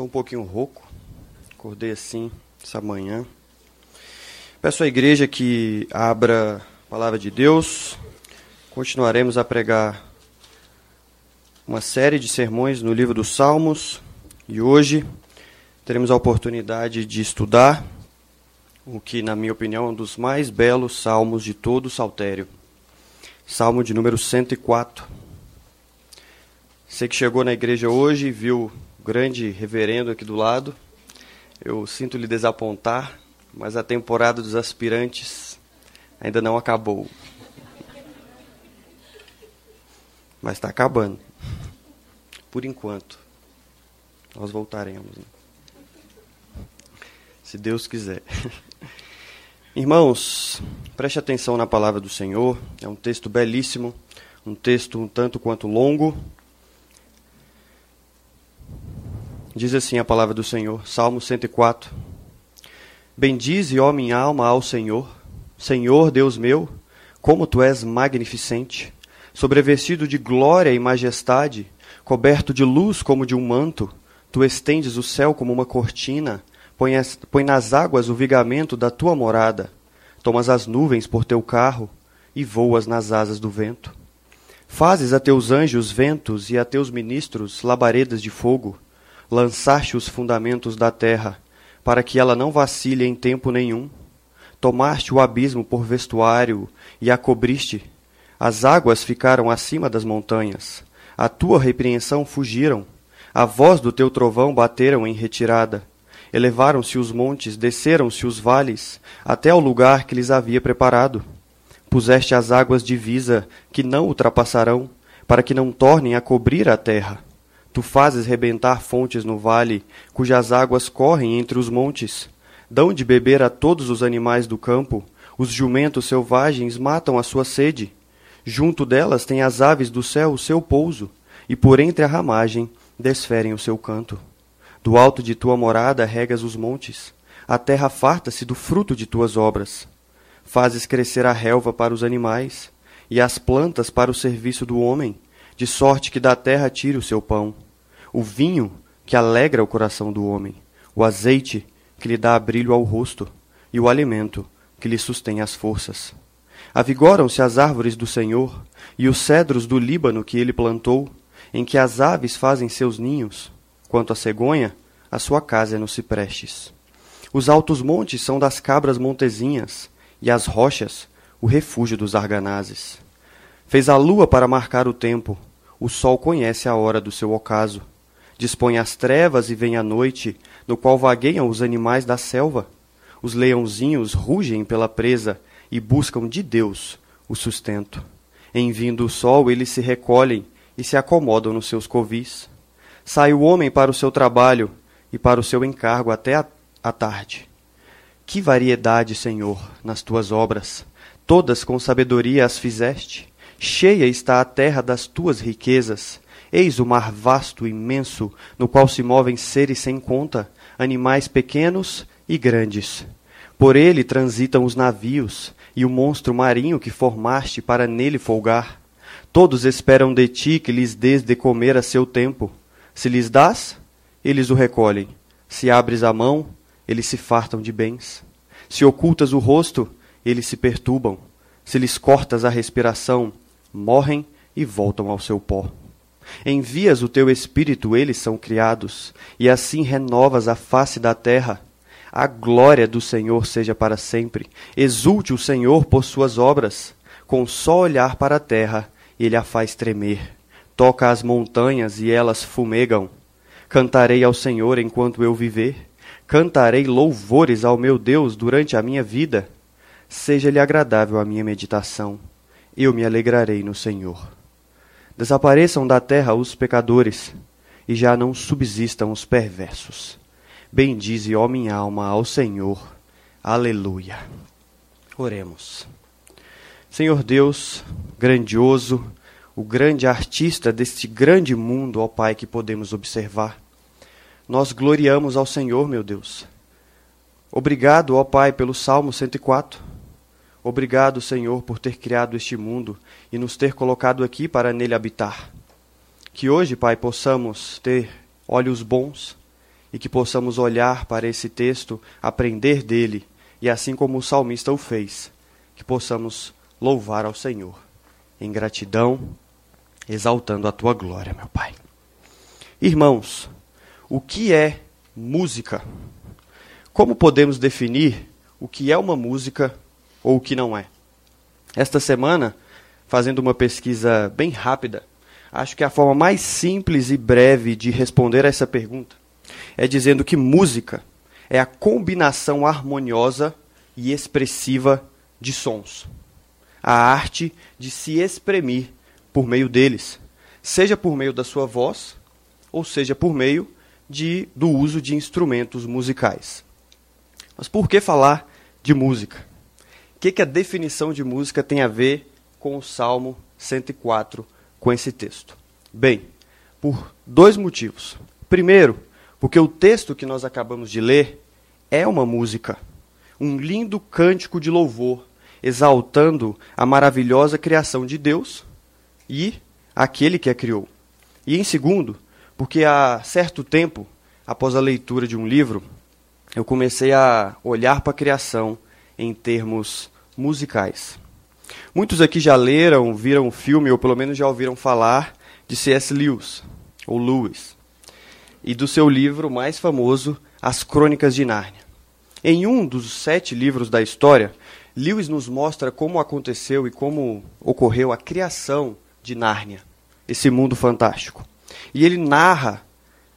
Estou um pouquinho rouco. Acordei assim essa manhã. Peço à igreja que abra a palavra de Deus. Continuaremos a pregar uma série de sermões no livro dos Salmos e hoje teremos a oportunidade de estudar o que, na minha opinião, é um dos mais belos salmos de todo o saltério. Salmo de número 104. Você que chegou na igreja hoje e viu grande reverendo aqui do lado, eu sinto lhe desapontar, mas a temporada dos aspirantes ainda não acabou. Mas está acabando. Por enquanto. Nós voltaremos. Né? Se Deus quiser. Irmãos, preste atenção na palavra do Senhor. É um texto belíssimo, um texto um tanto quanto longo. Diz assim a palavra do Senhor, Salmo 104. Bendize, ó minha alma, ao Senhor. Senhor, Deus meu, como tu és magnificente, sobrevestido de glória e majestade, coberto de luz como de um manto, tu estendes o céu como uma cortina, põe nas águas o vigamento da tua morada, tomas as nuvens por teu carro e voas nas asas do vento. Fazes a teus anjos ventos e a teus ministros labaredas de fogo, lançaste os fundamentos da terra, para que ela não vacile em tempo nenhum. Tomaste o abismo por vestuário e a cobriste. As águas ficaram acima das montanhas. A tua repreensão fugiram. A voz do teu trovão bateram em retirada. Elevaram-se os montes, desceram-se os vales, até ao lugar que lhes havia preparado. Puseste as águas divisa, que não ultrapassarão, para que não tornem a cobrir a terra. Tu fazes rebentar fontes no vale, cujas águas correm entre os montes. Dão de beber a todos os animais do campo, os jumentos selvagens matam a sua sede. Junto delas têm as aves do céu o seu pouso, e por entre a ramagem desferem o seu canto. Do alto de tua morada regas os montes, a terra farta-se do fruto de tuas obras. Fazes crescer a relva para os animais, e as plantas para o serviço do homem, de sorte que da terra tire o seu pão. O vinho que alegra o coração do homem, o azeite que lhe dá brilho ao rosto, e o alimento que lhe sustém as forças. Avigoram-se as árvores do Senhor, e os cedros do Líbano que ele plantou, em que as aves fazem seus ninhos. Quanto à cegonha, a sua casa é nos ciprestes. Os altos montes são das cabras montezinhas, e as rochas, o refúgio dos arganazes. Fez a lua para marcar o tempo, o sol conhece a hora do seu ocaso. Dispõe as trevas e vem a noite, no qual vagueiam os animais da selva. Os leãozinhos rugem pela presa e buscam de Deus o sustento. Em vindo o sol, eles se recolhem e se acomodam nos seus covis. Sai o homem para o seu trabalho e para o seu encargo até a, a tarde. Que variedade, Senhor, nas tuas obras! Todas com sabedoria as fizeste. Cheia está a terra das tuas riquezas. Eis o mar vasto, imenso, no qual se movem seres sem conta, animais pequenos e grandes. Por ele transitam os navios, e o monstro marinho que formaste para nele folgar. Todos esperam de ti que lhes des de comer a seu tempo. Se lhes dás, eles o recolhem. Se abres a mão, eles se fartam de bens. Se ocultas o rosto, eles se perturbam. Se lhes cortas a respiração, morrem e voltam ao seu pó. Envias o teu espírito, eles são criados, e assim renovas a face da terra. A glória do Senhor seja para sempre. Exulte o Senhor por suas obras. Com só olhar para a terra, ele a faz tremer toca as montanhas e elas fumegam. Cantarei ao Senhor enquanto eu viver, cantarei louvores ao meu Deus durante a minha vida. Seja-lhe agradável a minha meditação, eu me alegrarei no Senhor. Desapareçam da terra os pecadores, e já não subsistam os perversos. Bendize, ó minha alma, ao Senhor. Aleluia. Oremos. Senhor Deus, grandioso, o grande artista deste grande mundo, ó Pai, que podemos observar. Nós gloriamos ao Senhor, meu Deus. Obrigado, ó Pai, pelo Salmo 104. Obrigado, Senhor, por ter criado este mundo e nos ter colocado aqui para nele habitar. Que hoje, Pai, possamos ter olhos bons e que possamos olhar para esse texto, aprender dele e, assim como o salmista o fez, que possamos louvar ao Senhor em gratidão, exaltando a tua glória, meu Pai. Irmãos, o que é música? Como podemos definir o que é uma música ou o que não é? Esta semana, fazendo uma pesquisa bem rápida, acho que a forma mais simples e breve de responder a essa pergunta é dizendo que música é a combinação harmoniosa e expressiva de sons. A arte de se exprimir por meio deles, seja por meio da sua voz, ou seja por meio de, do uso de instrumentos musicais. Mas por que falar de música? Que, que a definição de música tem a ver com o Salmo 104, com esse texto? Bem, por dois motivos. Primeiro, porque o texto que nós acabamos de ler é uma música, um lindo cântico de louvor, exaltando a maravilhosa criação de Deus e aquele que a criou. E em segundo, porque há certo tempo, após a leitura de um livro, eu comecei a olhar para a criação em termos musicais. Muitos aqui já leram, viram o filme, ou pelo menos já ouviram falar de C.S. Lewis, ou Lewis e do seu livro mais famoso, As Crônicas de Nárnia. Em um dos sete livros da história, Lewis nos mostra como aconteceu e como ocorreu a criação de Nárnia, esse mundo fantástico. E ele narra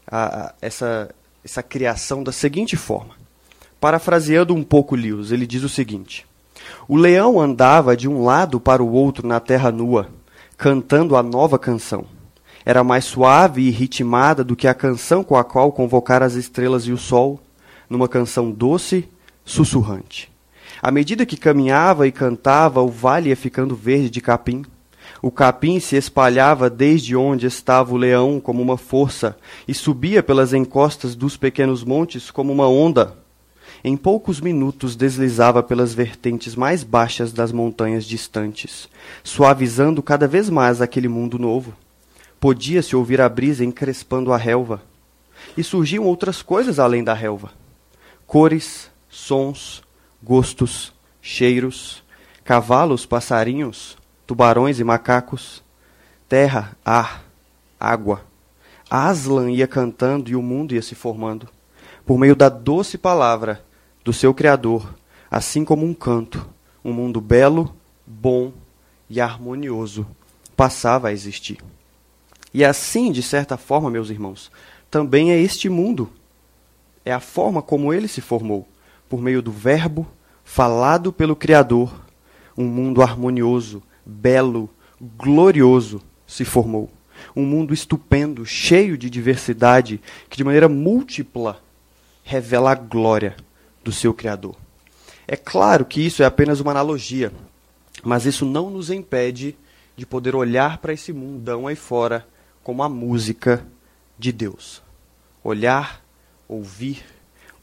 a, a, essa, essa criação da seguinte forma. Parafraseando um pouco Lewis, ele diz o seguinte: O leão andava de um lado para o outro na terra nua, cantando a nova canção era mais suave e ritmada do que a canção com a qual convocar as estrelas e o sol, numa canção doce, sussurrante. À medida que caminhava e cantava, o vale ia ficando verde de capim. O capim se espalhava desde onde estava o leão como uma força e subia pelas encostas dos pequenos montes como uma onda. Em poucos minutos deslizava pelas vertentes mais baixas das montanhas distantes, suavizando cada vez mais aquele mundo novo. Podia-se ouvir a brisa encrespando a relva. E surgiam outras coisas além da relva: cores, sons, gostos, cheiros, cavalos, passarinhos, tubarões e macacos, terra, ar, água. Aslan ia cantando e o mundo ia se formando, por meio da doce palavra do seu Criador, assim como um canto, um mundo belo, bom e harmonioso passava a existir. E assim, de certa forma, meus irmãos, também é este mundo. É a forma como ele se formou, por meio do Verbo falado pelo Criador. Um mundo harmonioso, belo, glorioso se formou. Um mundo estupendo, cheio de diversidade, que de maneira múltipla revela a glória do seu Criador. É claro que isso é apenas uma analogia, mas isso não nos impede de poder olhar para esse mundão aí fora como a música de Deus. Olhar, ouvir,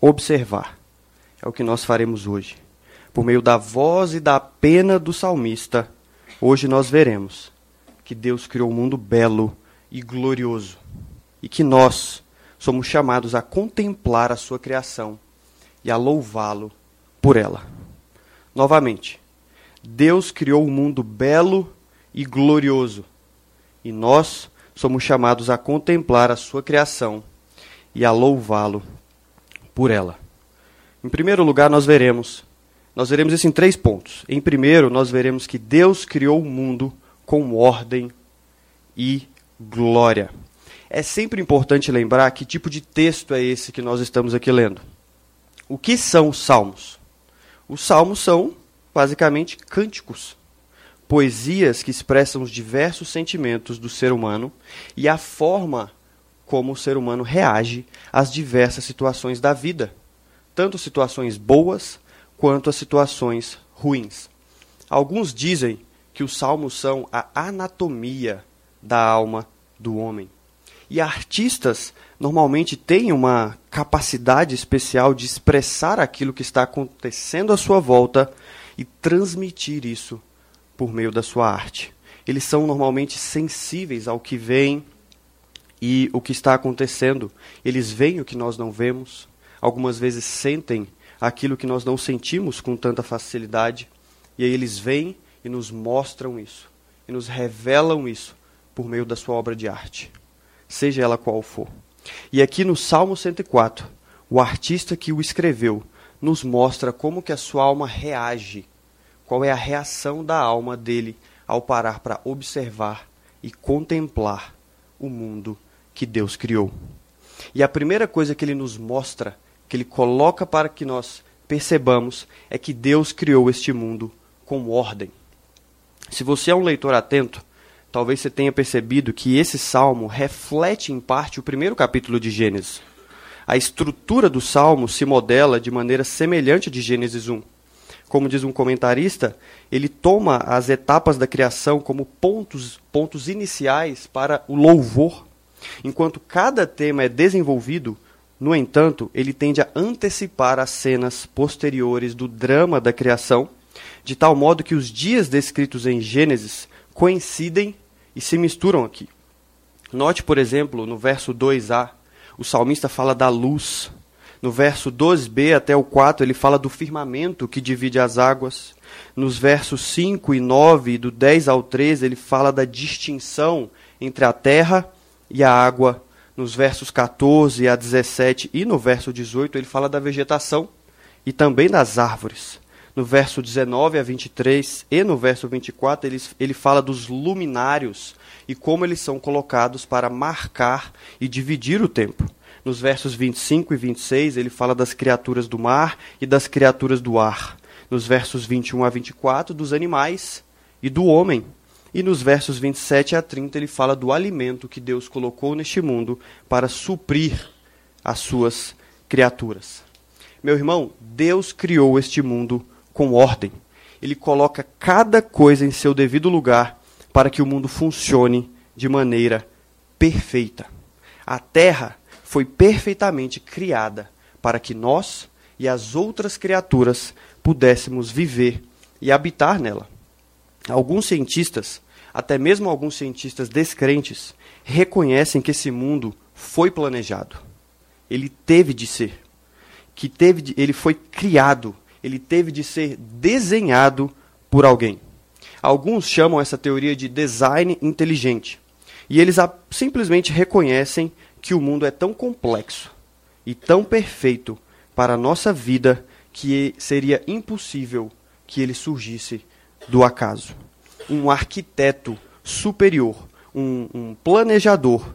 observar. É o que nós faremos hoje. Por meio da voz e da pena do salmista, hoje nós veremos que Deus criou um mundo belo e glorioso e que nós somos chamados a contemplar a sua criação e a louvá-lo por ela. Novamente, Deus criou um mundo belo e glorioso e nós somos chamados a contemplar a sua criação e a louvá-lo por ela. Em primeiro lugar, nós veremos, nós veremos isso em três pontos. Em primeiro, nós veremos que Deus criou o mundo com ordem e glória. É sempre importante lembrar que tipo de texto é esse que nós estamos aqui lendo. O que são os salmos? Os salmos são basicamente cânticos poesias que expressam os diversos sentimentos do ser humano e a forma como o ser humano reage às diversas situações da vida, tanto situações boas quanto as situações ruins. Alguns dizem que os salmos são a anatomia da alma do homem. E artistas normalmente têm uma capacidade especial de expressar aquilo que está acontecendo à sua volta e transmitir isso por meio da sua arte. Eles são normalmente sensíveis ao que veem e o que está acontecendo. Eles veem o que nós não vemos, algumas vezes sentem aquilo que nós não sentimos com tanta facilidade, e aí eles vêm e nos mostram isso, e nos revelam isso por meio da sua obra de arte, seja ela qual for. E aqui no Salmo 104, o artista que o escreveu nos mostra como que a sua alma reage, qual é a reação da alma dele ao parar para observar e contemplar o mundo que Deus criou. E a primeira coisa que ele nos mostra, que ele coloca para que nós percebamos, é que Deus criou este mundo com ordem. Se você é um leitor atento, talvez você tenha percebido que esse salmo reflete em parte o primeiro capítulo de Gênesis. A estrutura do salmo se modela de maneira semelhante a de Gênesis 1 como diz um comentarista, ele toma as etapas da criação como pontos, pontos iniciais para o louvor. Enquanto cada tema é desenvolvido, no entanto, ele tende a antecipar as cenas posteriores do drama da criação, de tal modo que os dias descritos em Gênesis coincidem e se misturam aqui. Note, por exemplo, no verso 2a, o salmista fala da luz, no verso 2b até o 4, ele fala do firmamento que divide as águas. Nos versos 5 e 9, do 10 ao 13, ele fala da distinção entre a terra e a água. Nos versos 14 a 17 e no verso 18, ele fala da vegetação e também das árvores. No verso 19 a 23 e no verso 24, ele, ele fala dos luminários e como eles são colocados para marcar e dividir o tempo. Nos versos 25 e 26, ele fala das criaturas do mar e das criaturas do ar. Nos versos 21 a 24, dos animais e do homem. E nos versos 27 a 30, ele fala do alimento que Deus colocou neste mundo para suprir as suas criaturas. Meu irmão, Deus criou este mundo com ordem. Ele coloca cada coisa em seu devido lugar para que o mundo funcione de maneira perfeita. A terra foi perfeitamente criada para que nós e as outras criaturas pudéssemos viver e habitar nela. Alguns cientistas, até mesmo alguns cientistas descrentes, reconhecem que esse mundo foi planejado. Ele teve de ser. Que teve de, ele foi criado, ele teve de ser desenhado por alguém. Alguns chamam essa teoria de design inteligente. E eles simplesmente reconhecem que o mundo é tão complexo e tão perfeito para a nossa vida que seria impossível que ele surgisse do acaso. Um arquiteto superior, um, um planejador,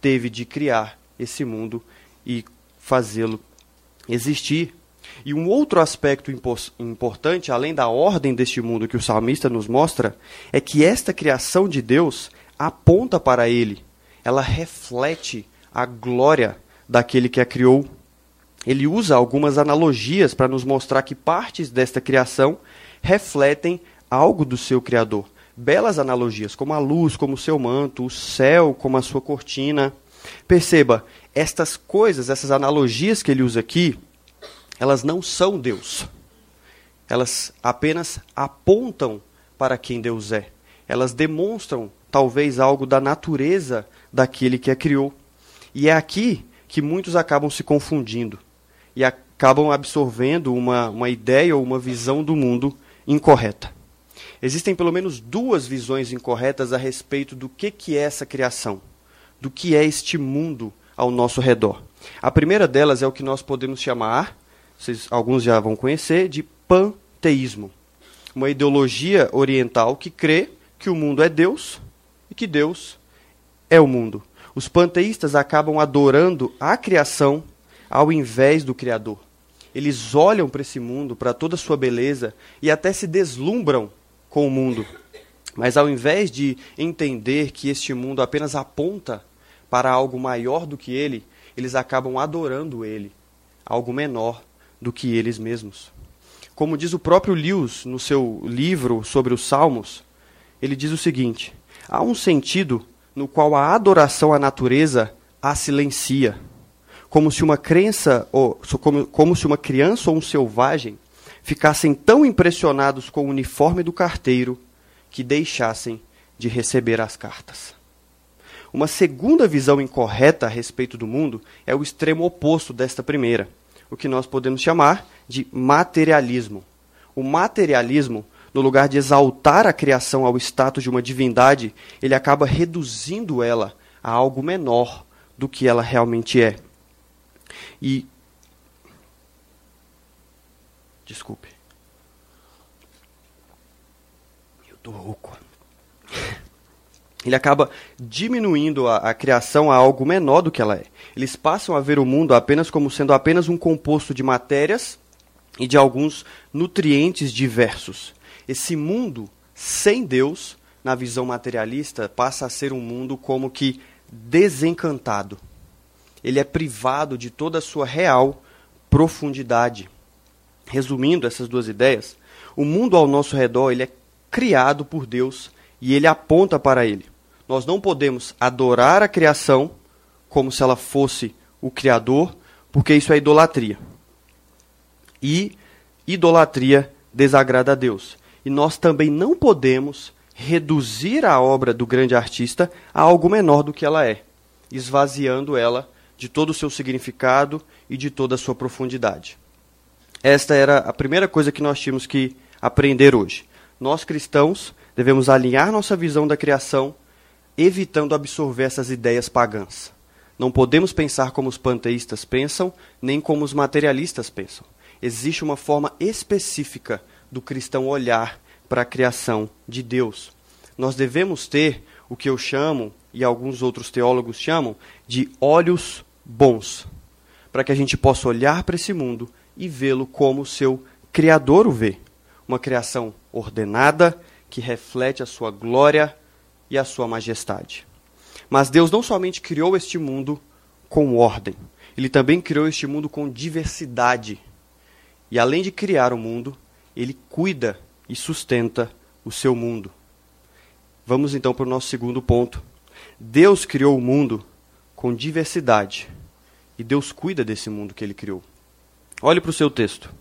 teve de criar esse mundo e fazê-lo existir. E um outro aspecto importante, além da ordem deste mundo que o salmista nos mostra, é que esta criação de Deus aponta para ele, ela reflete a glória daquele que a criou. Ele usa algumas analogias para nos mostrar que partes desta criação refletem algo do seu Criador. Belas analogias, como a luz, como o seu manto, o céu, como a sua cortina. Perceba, estas coisas, essas analogias que ele usa aqui, elas não são Deus. Elas apenas apontam para quem Deus é. Elas demonstram, talvez, algo da natureza daquele que a criou. E é aqui que muitos acabam se confundindo e acabam absorvendo uma, uma ideia ou uma visão do mundo incorreta. Existem pelo menos duas visões incorretas a respeito do que, que é essa criação, do que é este mundo ao nosso redor. A primeira delas é o que nós podemos chamar, vocês, alguns já vão conhecer, de panteísmo. Uma ideologia oriental que crê que o mundo é Deus e que Deus é o mundo os panteístas acabam adorando a criação ao invés do Criador. Eles olham para esse mundo, para toda a sua beleza e até se deslumbram com o mundo. Mas ao invés de entender que este mundo apenas aponta para algo maior do que ele, eles acabam adorando ele, algo menor do que eles mesmos. Como diz o próprio Lewis no seu livro sobre os Salmos, ele diz o seguinte: há um sentido no qual a adoração à natureza a silencia, como se uma crença ou como, como se uma criança ou um selvagem ficassem tão impressionados com o uniforme do carteiro que deixassem de receber as cartas. Uma segunda visão incorreta a respeito do mundo é o extremo oposto desta primeira, o que nós podemos chamar de materialismo. O materialismo, no lugar de exaltar a criação ao status de uma divindade, ele acaba reduzindo ela a algo menor do que ela realmente é. E. Desculpe. Eu tô rouco. Ele acaba diminuindo a, a, criação a algo menor do que ela é. Eles passam a ver o mundo apenas como sendo apenas um composto de matérias e de alguns nutrientes diversos. Esse mundo sem Deus, na visão materialista, passa a ser um mundo como que desencantado. Ele é privado de toda a sua real profundidade. Resumindo essas duas ideias, o mundo ao nosso redor ele é criado por Deus e ele aponta para ele. Nós não podemos adorar a criação como se ela fosse o Criador, porque isso é idolatria. E idolatria desagrada a Deus. E nós também não podemos reduzir a obra do grande artista a algo menor do que ela é, esvaziando ela de todo o seu significado e de toda a sua profundidade. Esta era a primeira coisa que nós tínhamos que aprender hoje. Nós cristãos devemos alinhar nossa visão da criação, evitando absorver essas ideias pagãs. Não podemos pensar como os panteístas pensam, nem como os materialistas pensam. Existe uma forma específica do cristão olhar para a criação de Deus. Nós devemos ter o que eu chamo, e alguns outros teólogos chamam, de olhos bons, para que a gente possa olhar para esse mundo e vê-lo como seu Criador o vê. Uma criação ordenada, que reflete a sua glória e a sua majestade. Mas Deus não somente criou este mundo com ordem, ele também criou este mundo com diversidade. E além de criar o mundo, ele cuida e sustenta o seu mundo. Vamos então para o nosso segundo ponto. Deus criou o mundo com diversidade e Deus cuida desse mundo que ele criou. Olhe para o seu texto.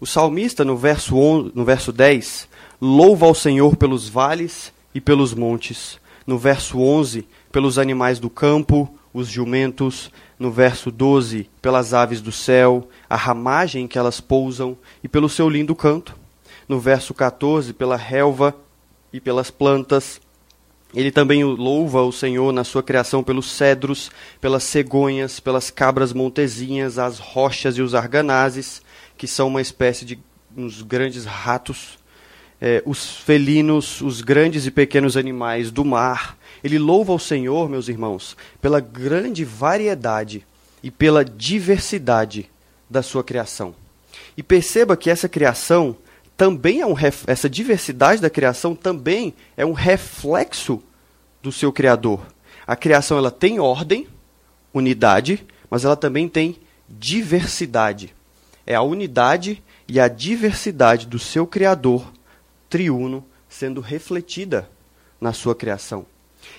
O salmista, no verso, 11, no verso 10, louva ao Senhor pelos vales e pelos montes. No verso 11, pelos animais do campo, os jumentos. No verso 12, pelas aves do céu, a ramagem em que elas pousam e pelo seu lindo canto. No verso 14, pela relva e pelas plantas. Ele também louva o Senhor na sua criação pelos cedros, pelas cegonhas, pelas cabras montezinhas, as rochas e os arganazes, que são uma espécie de uns grandes ratos é, os felinos, os grandes e pequenos animais do mar. Ele louva o Senhor, meus irmãos, pela grande variedade e pela diversidade da sua criação. E perceba que essa criação também é um essa diversidade da criação também é um reflexo do seu criador. A criação ela tem ordem, unidade, mas ela também tem diversidade. É a unidade e a diversidade do seu criador triuno sendo refletida na sua criação.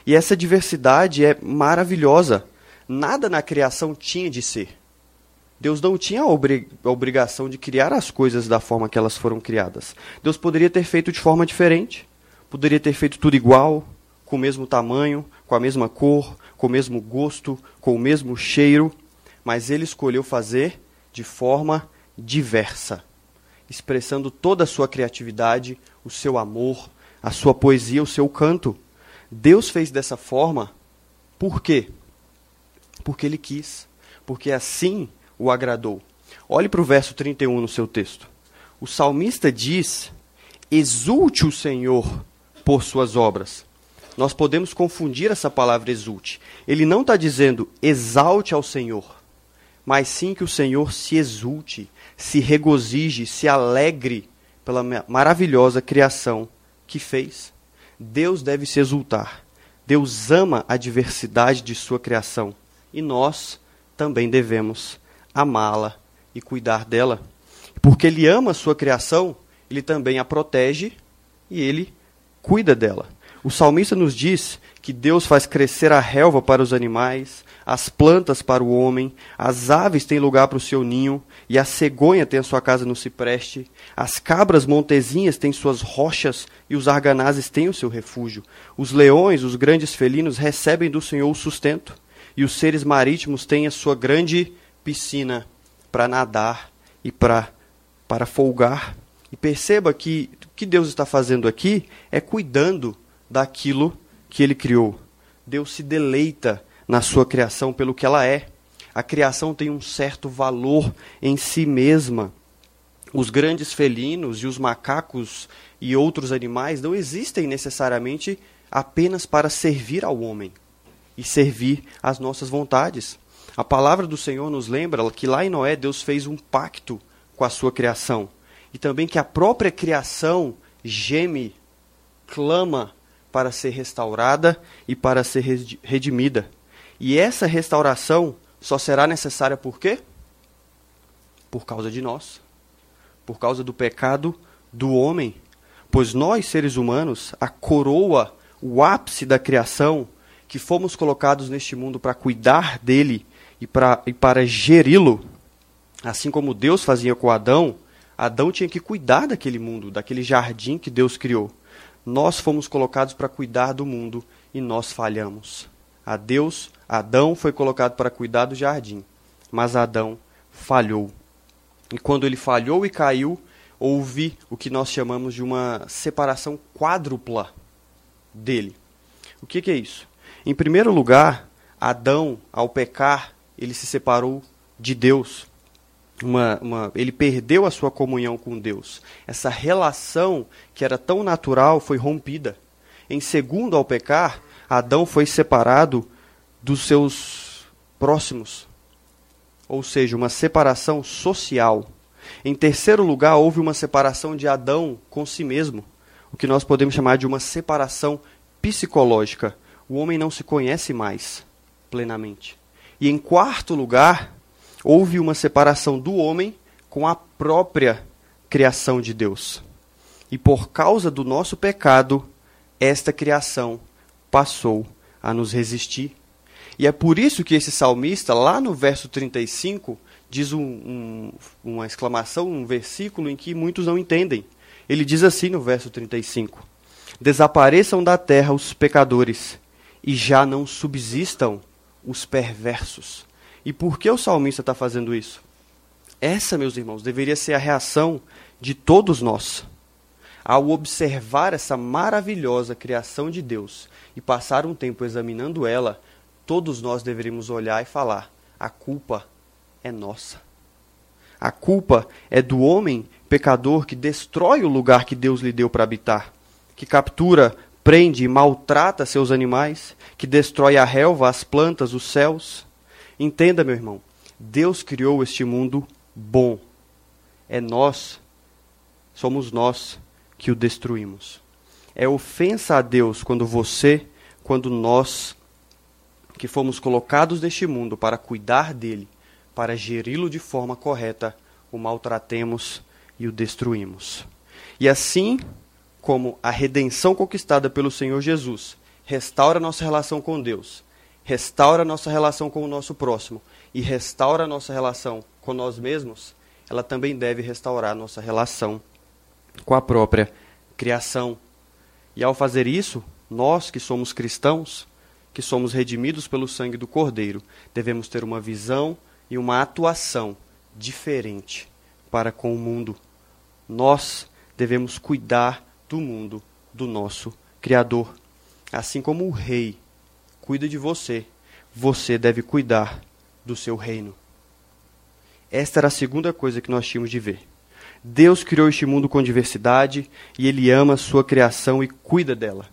E essa diversidade é maravilhosa. Nada na criação tinha de ser. Deus não tinha a, obri a obrigação de criar as coisas da forma que elas foram criadas. Deus poderia ter feito de forma diferente. Poderia ter feito tudo igual, com o mesmo tamanho, com a mesma cor, com o mesmo gosto, com o mesmo cheiro. Mas ele escolheu fazer de forma diversa expressando toda a sua criatividade, o seu amor, a sua poesia, o seu canto. Deus fez dessa forma por quê? Porque ele quis, porque assim o agradou. Olhe para o verso 31 no seu texto. O salmista diz: Exulte o Senhor por suas obras. Nós podemos confundir essa palavra exulte. Ele não está dizendo exalte ao Senhor, mas sim que o Senhor se exulte, se regozije, se alegre pela maravilhosa criação que fez. Deus deve se exultar. Deus ama a diversidade de sua criação e nós também devemos amá-la e cuidar dela. Porque ele ama a sua criação, ele também a protege e ele cuida dela. O salmista nos diz que Deus faz crescer a relva para os animais, as plantas para o homem, as aves têm lugar para o seu ninho, e a cegonha tem a sua casa no cipreste, as cabras montezinhas têm suas rochas, e os arganazes têm o seu refúgio. Os leões, os grandes felinos, recebem do Senhor o sustento, e os seres marítimos têm a sua grande piscina para nadar e para para folgar. E perceba que o que Deus está fazendo aqui é cuidando daquilo que ele criou. Deus se deleita na sua criação pelo que ela é. A criação tem um certo valor em si mesma. Os grandes felinos e os macacos e outros animais não existem necessariamente apenas para servir ao homem e servir às nossas vontades. A palavra do Senhor nos lembra que lá em Noé Deus fez um pacto com a sua criação e também que a própria criação geme, clama para ser restaurada e para ser redimida. E essa restauração só será necessária por quê? Por causa de nós. Por causa do pecado do homem. Pois nós, seres humanos, a coroa, o ápice da criação, que fomos colocados neste mundo para cuidar dele e, pra, e para geri-lo, assim como Deus fazia com Adão, Adão tinha que cuidar daquele mundo, daquele jardim que Deus criou. Nós fomos colocados para cuidar do mundo e nós falhamos. A Deus Adão foi colocado para cuidar do jardim, mas Adão falhou. E quando ele falhou e caiu, houve o que nós chamamos de uma separação quádrupla dele. O que, que é isso? Em primeiro lugar, Adão, ao pecar, ele se separou de Deus. Uma, uma, ele perdeu a sua comunhão com Deus. Essa relação que era tão natural foi rompida. Em segundo, ao pecar, Adão foi separado dos seus próximos, ou seja, uma separação social. Em terceiro lugar, houve uma separação de Adão com si mesmo, o que nós podemos chamar de uma separação psicológica. O homem não se conhece mais plenamente. E em quarto lugar, houve uma separação do homem com a própria criação de Deus. E por causa do nosso pecado, esta criação passou a nos resistir e é por isso que esse salmista, lá no verso 35, diz um, um, uma exclamação, um versículo em que muitos não entendem. Ele diz assim no verso 35: Desapareçam da terra os pecadores, e já não subsistam os perversos. E por que o salmista está fazendo isso? Essa, meus irmãos, deveria ser a reação de todos nós. Ao observar essa maravilhosa criação de Deus e passar um tempo examinando ela, todos nós deveríamos olhar e falar: a culpa é nossa. A culpa é do homem pecador que destrói o lugar que Deus lhe deu para habitar, que captura, prende e maltrata seus animais, que destrói a relva, as plantas, os céus. Entenda, meu irmão, Deus criou este mundo bom. É nós, somos nós que o destruímos. É ofensa a Deus quando você, quando nós que fomos colocados neste mundo para cuidar dele, para geri-lo de forma correta, o maltratemos e o destruímos. E assim como a redenção conquistada pelo Senhor Jesus restaura nossa relação com Deus, restaura nossa relação com o nosso próximo e restaura nossa relação com nós mesmos, ela também deve restaurar nossa relação com a própria criação. E ao fazer isso, nós que somos cristãos, que somos redimidos pelo sangue do Cordeiro, devemos ter uma visão e uma atuação diferente para com o mundo. Nós devemos cuidar do mundo do nosso Criador. Assim como o rei cuida de você, você deve cuidar do seu reino. Esta era a segunda coisa que nós tínhamos de ver. Deus criou este mundo com diversidade e ele ama a sua criação e cuida dela.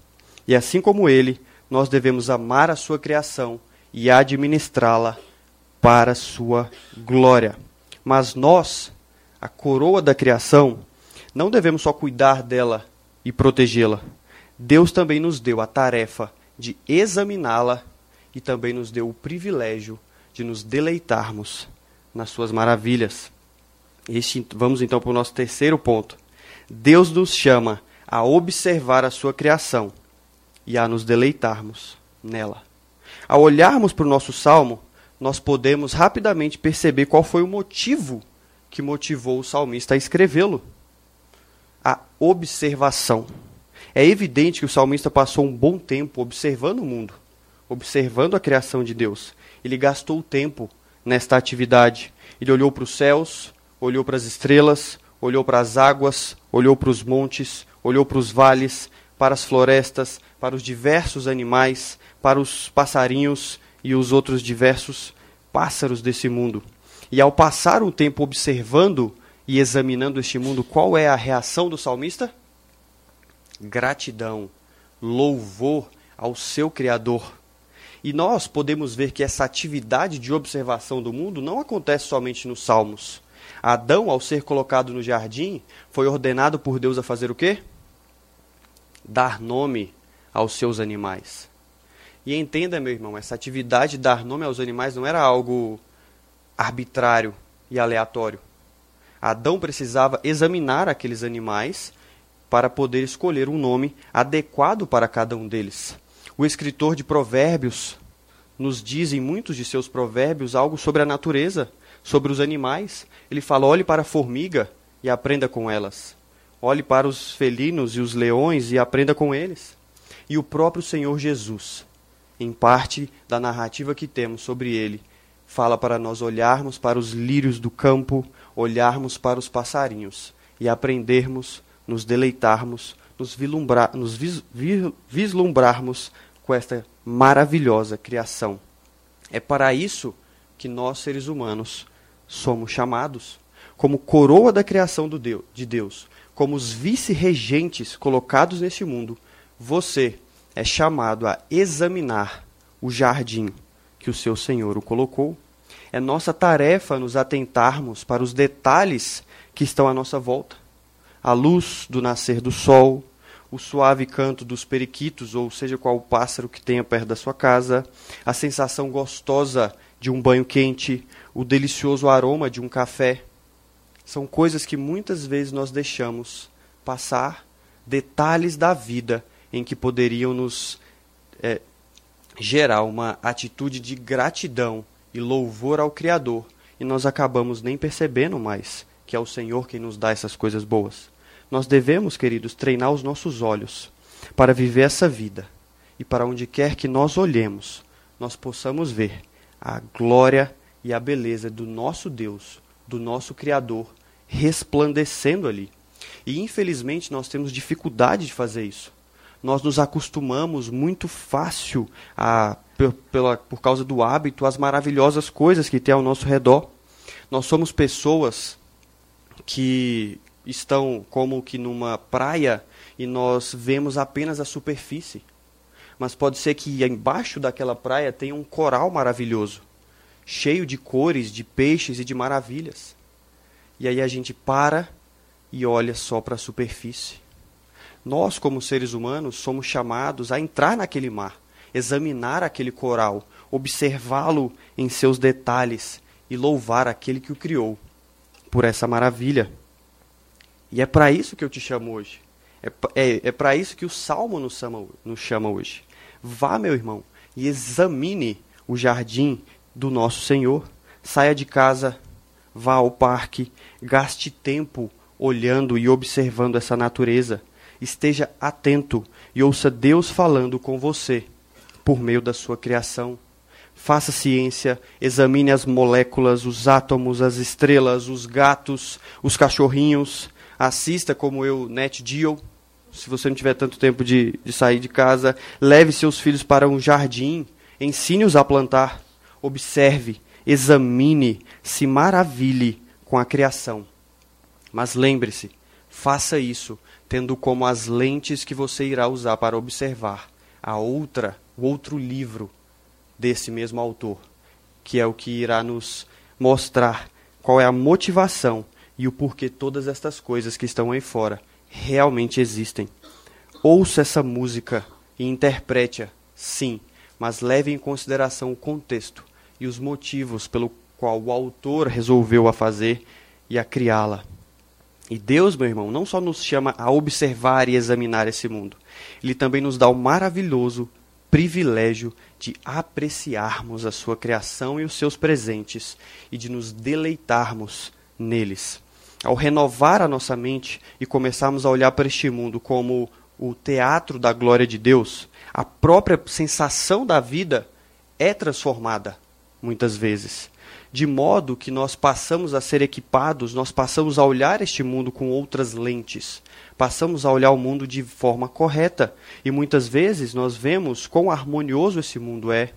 E assim como ele, nós devemos amar a sua criação e administrá-la para sua glória. Mas nós, a coroa da criação, não devemos só cuidar dela e protegê-la. Deus também nos deu a tarefa de examiná-la e também nos deu o privilégio de nos deleitarmos nas suas maravilhas. Este, vamos então para o nosso terceiro ponto. Deus nos chama a observar a sua criação e a nos deleitarmos nela. Ao olharmos para o nosso salmo, nós podemos rapidamente perceber qual foi o motivo que motivou o salmista a escrevê-lo. A observação. É evidente que o salmista passou um bom tempo observando o mundo, observando a criação de Deus. Ele gastou tempo nesta atividade. Ele olhou para os céus, olhou para as estrelas, olhou para as águas, olhou para os montes, olhou para os vales, para as florestas, para os diversos animais, para os passarinhos e os outros diversos pássaros desse mundo. E ao passar um tempo observando e examinando este mundo, qual é a reação do salmista? Gratidão, louvor ao seu Criador. E nós podemos ver que essa atividade de observação do mundo não acontece somente nos Salmos. Adão, ao ser colocado no jardim, foi ordenado por Deus a fazer o quê? Dar nome aos seus animais. E entenda, meu irmão, essa atividade de dar nome aos animais não era algo arbitrário e aleatório. Adão precisava examinar aqueles animais para poder escolher um nome adequado para cada um deles. O escritor de Provérbios nos diz em muitos de seus provérbios algo sobre a natureza, sobre os animais. Ele fala: olhe para a formiga e aprenda com elas. Olhe para os felinos e os leões e aprenda com eles. E o próprio Senhor Jesus, em parte da narrativa que temos sobre ele, fala para nós olharmos para os lírios do campo, olharmos para os passarinhos e aprendermos, nos deleitarmos, nos, nos vis, vislumbrarmos com esta maravilhosa criação. É para isso que nós, seres humanos, somos chamados como coroa da criação de Deus, como os vice-regentes colocados neste mundo. Você é chamado a examinar o jardim que o seu Senhor o colocou. É nossa tarefa nos atentarmos para os detalhes que estão à nossa volta. A luz do nascer do sol, o suave canto dos periquitos, ou seja qual pássaro que tenha perto da sua casa, a sensação gostosa de um banho quente, o delicioso aroma de um café. São coisas que muitas vezes nós deixamos passar, detalhes da vida em que poderiam nos é, gerar uma atitude de gratidão e louvor ao Criador, e nós acabamos nem percebendo mais que é o Senhor quem nos dá essas coisas boas. Nós devemos, queridos, treinar os nossos olhos para viver essa vida e para onde quer que nós olhemos, nós possamos ver a glória e a beleza do nosso Deus, do nosso Criador, resplandecendo ali. E infelizmente nós temos dificuldade de fazer isso. Nós nos acostumamos muito fácil a, por, pela, por causa do hábito, às maravilhosas coisas que tem ao nosso redor. Nós somos pessoas que estão como que numa praia e nós vemos apenas a superfície. Mas pode ser que embaixo daquela praia tenha um coral maravilhoso, cheio de cores, de peixes e de maravilhas. E aí a gente para e olha só para a superfície. Nós, como seres humanos, somos chamados a entrar naquele mar, examinar aquele coral, observá-lo em seus detalhes e louvar aquele que o criou por essa maravilha. E é para isso que eu te chamo hoje. É, é, é para isso que o Salmo nos chama, nos chama hoje. Vá, meu irmão, e examine o jardim do nosso Senhor. Saia de casa, vá ao parque, gaste tempo olhando e observando essa natureza. Esteja atento e ouça Deus falando com você por meio da sua criação. Faça ciência, examine as moléculas, os átomos, as estrelas, os gatos, os cachorrinhos, assista como eu, Net Geo, se você não tiver tanto tempo de, de sair de casa, leve seus filhos para um jardim, ensine-os a plantar, observe, examine, se maravilhe com a criação. Mas lembre-se, faça isso tendo como as lentes que você irá usar para observar a outra, o outro livro desse mesmo autor, que é o que irá nos mostrar qual é a motivação e o porquê todas estas coisas que estão aí fora realmente existem. Ouça essa música e interprete-a, sim, mas leve em consideração o contexto e os motivos pelo qual o autor resolveu a fazer e a criá-la. E Deus, meu irmão, não só nos chama a observar e examinar esse mundo, ele também nos dá o maravilhoso privilégio de apreciarmos a sua criação e os seus presentes e de nos deleitarmos neles. Ao renovar a nossa mente e começarmos a olhar para este mundo como o teatro da glória de Deus, a própria sensação da vida é transformada muitas vezes de modo que nós passamos a ser equipados, nós passamos a olhar este mundo com outras lentes, passamos a olhar o mundo de forma correta, e muitas vezes nós vemos quão harmonioso esse mundo é.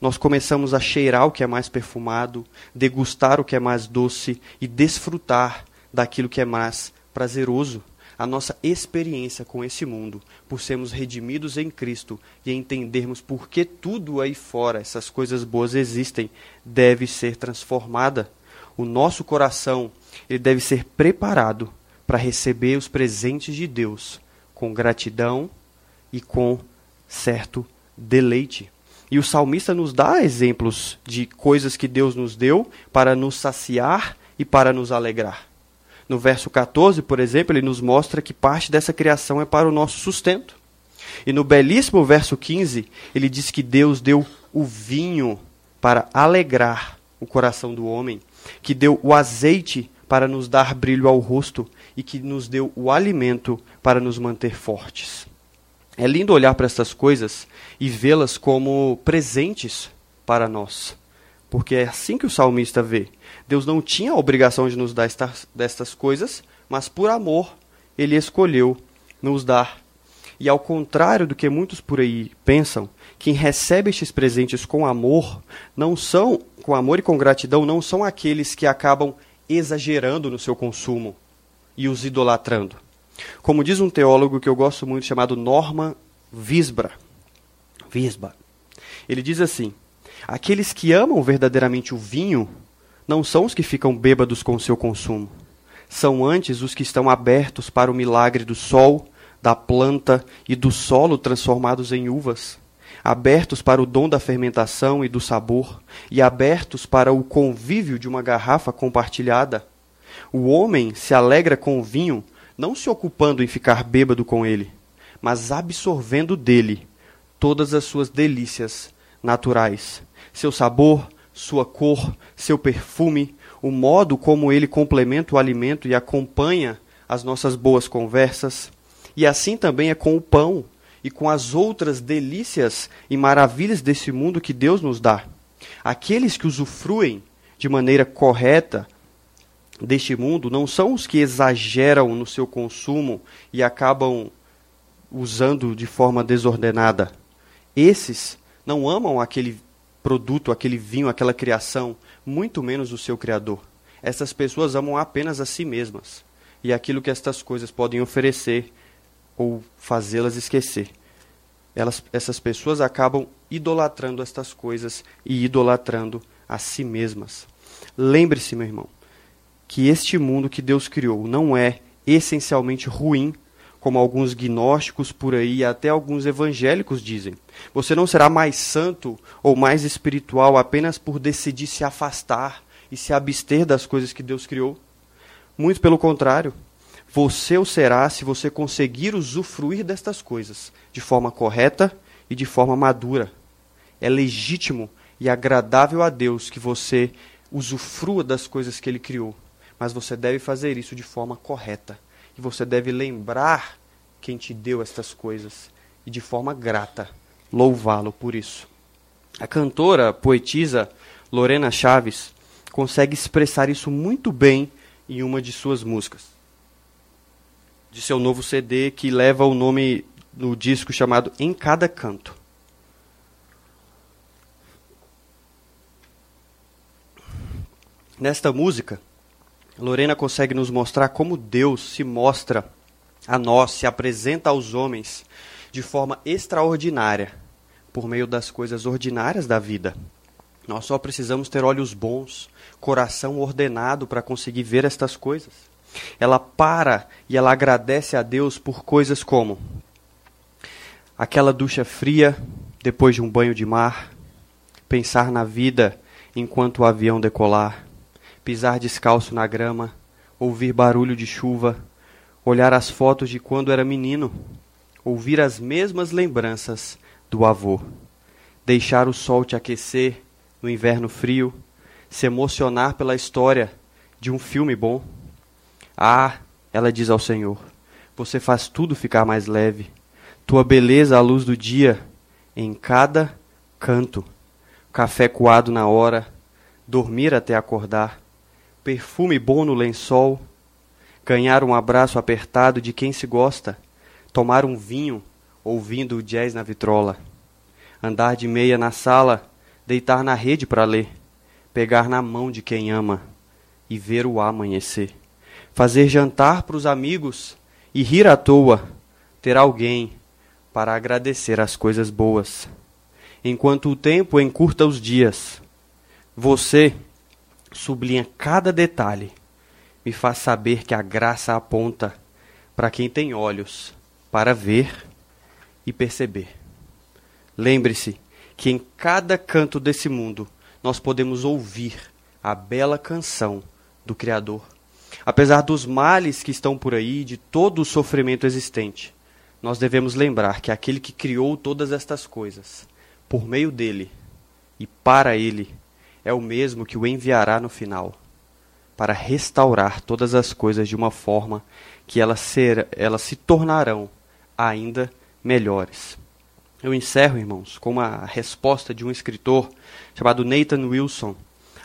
Nós começamos a cheirar o que é mais perfumado, degustar o que é mais doce e desfrutar daquilo que é mais prazeroso a nossa experiência com esse mundo, por sermos redimidos em Cristo e entendermos por que tudo aí fora, essas coisas boas existem, deve ser transformada. O nosso coração, ele deve ser preparado para receber os presentes de Deus com gratidão e com certo deleite. E o salmista nos dá exemplos de coisas que Deus nos deu para nos saciar e para nos alegrar. No verso 14, por exemplo, ele nos mostra que parte dessa criação é para o nosso sustento. E no belíssimo verso 15, ele diz que Deus deu o vinho para alegrar o coração do homem, que deu o azeite para nos dar brilho ao rosto e que nos deu o alimento para nos manter fortes. É lindo olhar para essas coisas e vê-las como presentes para nós, porque é assim que o salmista vê. Deus não tinha a obrigação de nos dar estas, destas coisas, mas por amor ele escolheu nos dar. E ao contrário do que muitos por aí pensam, quem recebe estes presentes com amor, não são, com amor e com gratidão, não são aqueles que acabam exagerando no seu consumo e os idolatrando. Como diz um teólogo que eu gosto muito chamado Norman Visbra, Visba. Ele diz assim: Aqueles que amam verdadeiramente o vinho não são os que ficam bêbados com o seu consumo. São antes os que estão abertos para o milagre do sol, da planta e do solo transformados em uvas, abertos para o dom da fermentação e do sabor, e abertos para o convívio de uma garrafa compartilhada. O homem se alegra com o vinho, não se ocupando em ficar bêbado com ele, mas absorvendo dele todas as suas delícias naturais, seu sabor, sua cor, seu perfume, o modo como ele complementa o alimento e acompanha as nossas boas conversas. E assim também é com o pão e com as outras delícias e maravilhas desse mundo que Deus nos dá. Aqueles que usufruem de maneira correta deste mundo não são os que exageram no seu consumo e acabam usando de forma desordenada. Esses não amam aquele produto, aquele vinho, aquela criação, muito menos o seu Criador. Essas pessoas amam apenas a si mesmas e aquilo que estas coisas podem oferecer ou fazê-las esquecer. Elas, essas pessoas acabam idolatrando estas coisas e idolatrando a si mesmas. Lembre-se, meu irmão, que este mundo que Deus criou não é essencialmente ruim como alguns gnósticos por aí e até alguns evangélicos dizem. Você não será mais santo ou mais espiritual apenas por decidir se afastar e se abster das coisas que Deus criou. Muito pelo contrário, você o será se você conseguir usufruir destas coisas de forma correta e de forma madura. É legítimo e agradável a Deus que você usufrua das coisas que Ele criou, mas você deve fazer isso de forma correta que você deve lembrar quem te deu estas coisas e de forma grata louvá-lo por isso. A cantora, poetisa Lorena Chaves consegue expressar isso muito bem em uma de suas músicas. De seu novo CD que leva o nome no disco chamado Em Cada Canto. Nesta música, Lorena consegue nos mostrar como Deus se mostra a nós, se apresenta aos homens de forma extraordinária, por meio das coisas ordinárias da vida. Nós só precisamos ter olhos bons, coração ordenado para conseguir ver estas coisas. Ela para e ela agradece a Deus por coisas como aquela ducha fria depois de um banho de mar, pensar na vida enquanto o avião decolar, pisar descalço na grama, ouvir barulho de chuva, olhar as fotos de quando era menino, ouvir as mesmas lembranças do avô. Deixar o sol te aquecer no inverno frio, se emocionar pela história de um filme bom. Ah, ela diz ao Senhor, você faz tudo ficar mais leve. Tua beleza à luz do dia, em cada canto. Café coado na hora, dormir até acordar. Perfume bom no lençol, ganhar um abraço apertado de quem se gosta, tomar um vinho ouvindo o jazz na vitrola, andar de meia na sala, deitar na rede para ler, pegar na mão de quem ama e ver o amanhecer, fazer jantar para os amigos e rir à toa, ter alguém para agradecer as coisas boas. Enquanto o tempo encurta os dias, você sublinha cada detalhe me faz saber que a graça aponta para quem tem olhos para ver e perceber. Lembre-se que em cada canto desse mundo nós podemos ouvir a bela canção do Criador. Apesar dos males que estão por aí, de todo o sofrimento existente, nós devemos lembrar que aquele que criou todas estas coisas, por meio dele e para ele, é o mesmo que o enviará no final para restaurar todas as coisas de uma forma que elas, ser, elas se tornarão ainda melhores. Eu encerro, irmãos, com uma resposta de um escritor chamado Nathan Wilson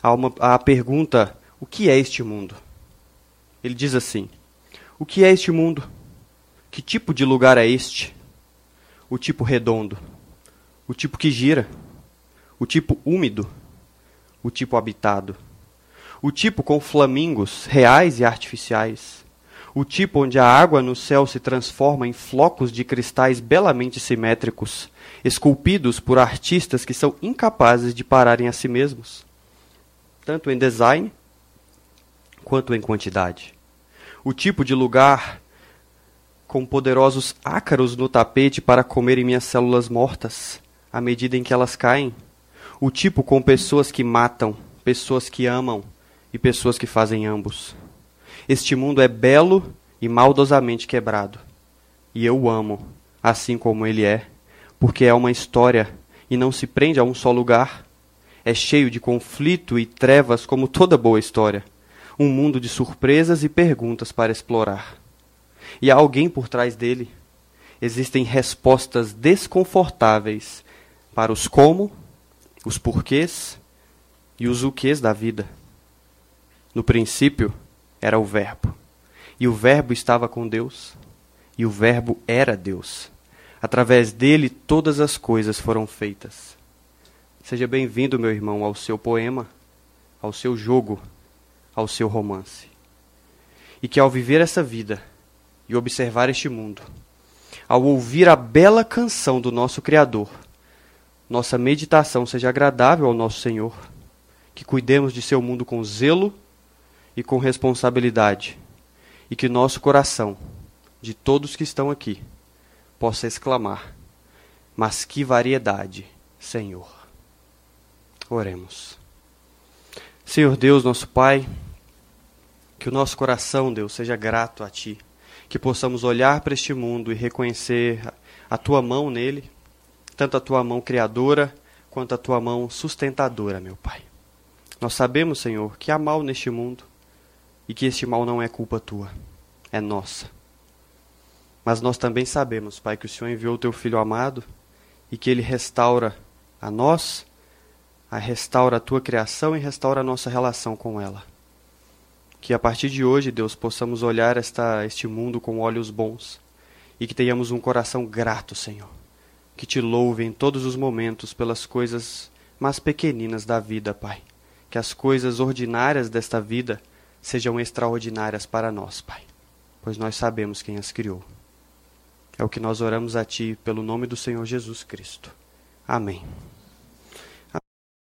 a, uma, a pergunta: O que é este mundo? Ele diz assim: O que é este mundo? Que tipo de lugar é este? O tipo redondo, o tipo que gira, o tipo úmido, o tipo habitado o tipo com flamingos reais e artificiais, o tipo onde a água no céu se transforma em flocos de cristais belamente simétricos, esculpidos por artistas que são incapazes de pararem a si mesmos, tanto em design quanto em quantidade. O tipo de lugar com poderosos ácaros no tapete para comerem minhas células mortas à medida em que elas caem. O tipo com pessoas que matam, pessoas que amam, e pessoas que fazem ambos. Este mundo é belo e maldosamente quebrado. E eu o amo, assim como ele é, porque é uma história e não se prende a um só lugar. É cheio de conflito e trevas, como toda boa história. Um mundo de surpresas e perguntas para explorar. E há alguém por trás dele. Existem respostas desconfortáveis para os como, os porquês e os o da vida. No princípio era o Verbo, e o Verbo estava com Deus, e o Verbo era Deus. Através dele todas as coisas foram feitas. Seja bem-vindo, meu irmão, ao seu poema, ao seu jogo, ao seu romance. E que ao viver essa vida e observar este mundo, ao ouvir a bela canção do nosso Criador, nossa meditação seja agradável ao nosso Senhor, que cuidemos de seu mundo com zelo e com responsabilidade, e que nosso coração, de todos que estão aqui, possa exclamar: Mas que variedade, Senhor! Oremos. Senhor Deus, nosso Pai, que o nosso coração, Deus, seja grato a Ti, que possamos olhar para este mundo e reconhecer a Tua mão nele, tanto a Tua mão criadora quanto a Tua mão sustentadora, meu Pai. Nós sabemos, Senhor, que há mal neste mundo, e que este mal não é culpa tua, é nossa. Mas nós também sabemos, Pai, que o Senhor enviou o teu filho amado e que ele restaura a nós, a restaura a tua criação e restaura a nossa relação com ela. Que a partir de hoje, Deus, possamos olhar esta, este mundo com olhos bons e que tenhamos um coração grato, Senhor. Que te louve em todos os momentos pelas coisas mais pequeninas da vida, Pai. Que as coisas ordinárias desta vida sejam extraordinárias para nós, Pai, pois nós sabemos quem as criou. É o que nós oramos a Ti pelo nome do Senhor Jesus Cristo. Amém.